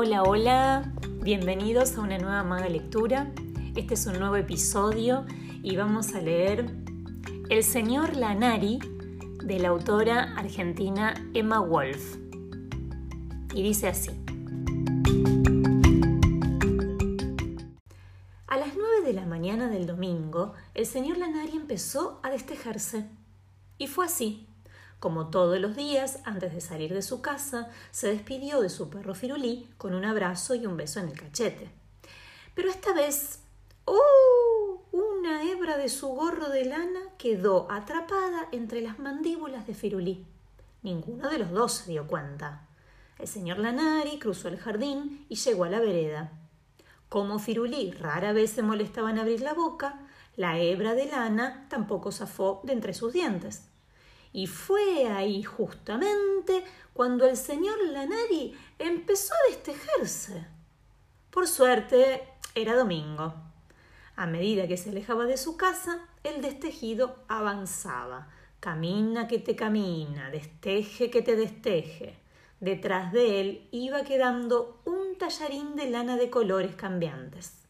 Hola, hola, bienvenidos a una nueva maga lectura. Este es un nuevo episodio y vamos a leer El señor Lanari de la autora argentina Emma Wolf. Y dice así. A las 9 de la mañana del domingo, el señor Lanari empezó a destejerse. Y fue así. Como todos los días, antes de salir de su casa, se despidió de su perro Firulí con un abrazo y un beso en el cachete. Pero esta vez, ¡oh! Una hebra de su gorro de lana quedó atrapada entre las mandíbulas de Firulí. Ninguno de los dos se dio cuenta. El señor Lanari cruzó el jardín y llegó a la vereda. Como Firulí rara vez se molestaba en abrir la boca, la hebra de lana tampoco zafó de entre sus dientes. Y fue ahí justamente cuando el señor Lanari empezó a destejerse. Por suerte, era domingo. A medida que se alejaba de su casa, el destejido avanzaba. Camina que te camina, desteje que te desteje. Detrás de él iba quedando un tallarín de lana de colores cambiantes.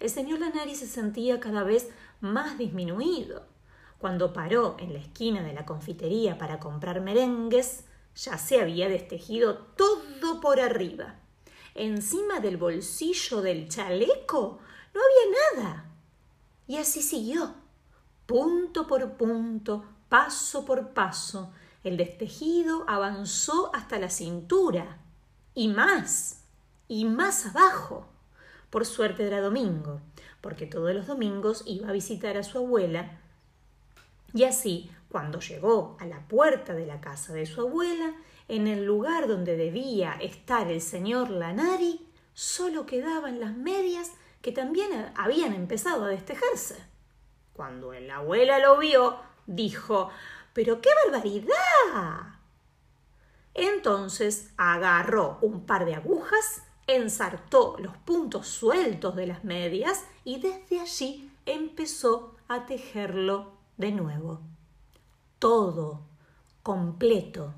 El señor Lanari se sentía cada vez más disminuido cuando paró en la esquina de la confitería para comprar merengues, ya se había destejido todo por arriba. Encima del bolsillo del chaleco no había nada. Y así siguió, punto por punto, paso por paso. El destejido avanzó hasta la cintura, y más, y más abajo. Por suerte era domingo, porque todos los domingos iba a visitar a su abuela y así, cuando llegó a la puerta de la casa de su abuela, en el lugar donde debía estar el señor Lanari, solo quedaban las medias que también habían empezado a destejerse. Cuando la abuela lo vio, dijo Pero qué barbaridad. Entonces agarró un par de agujas, ensartó los puntos sueltos de las medias y desde allí empezó a tejerlo de nuevo. Todo, completo,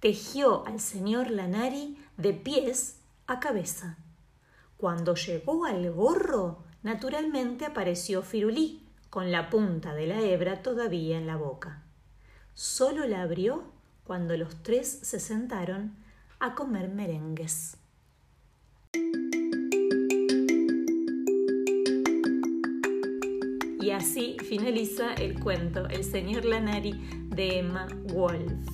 tejió al señor Lanari de pies a cabeza. Cuando llegó al gorro, naturalmente apareció Firulí, con la punta de la hebra todavía en la boca. Solo la abrió cuando los tres se sentaron a comer merengues. Y así finaliza el cuento El señor Lanari de Emma Wolf.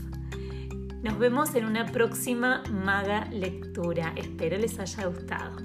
Nos vemos en una próxima maga lectura. Espero les haya gustado.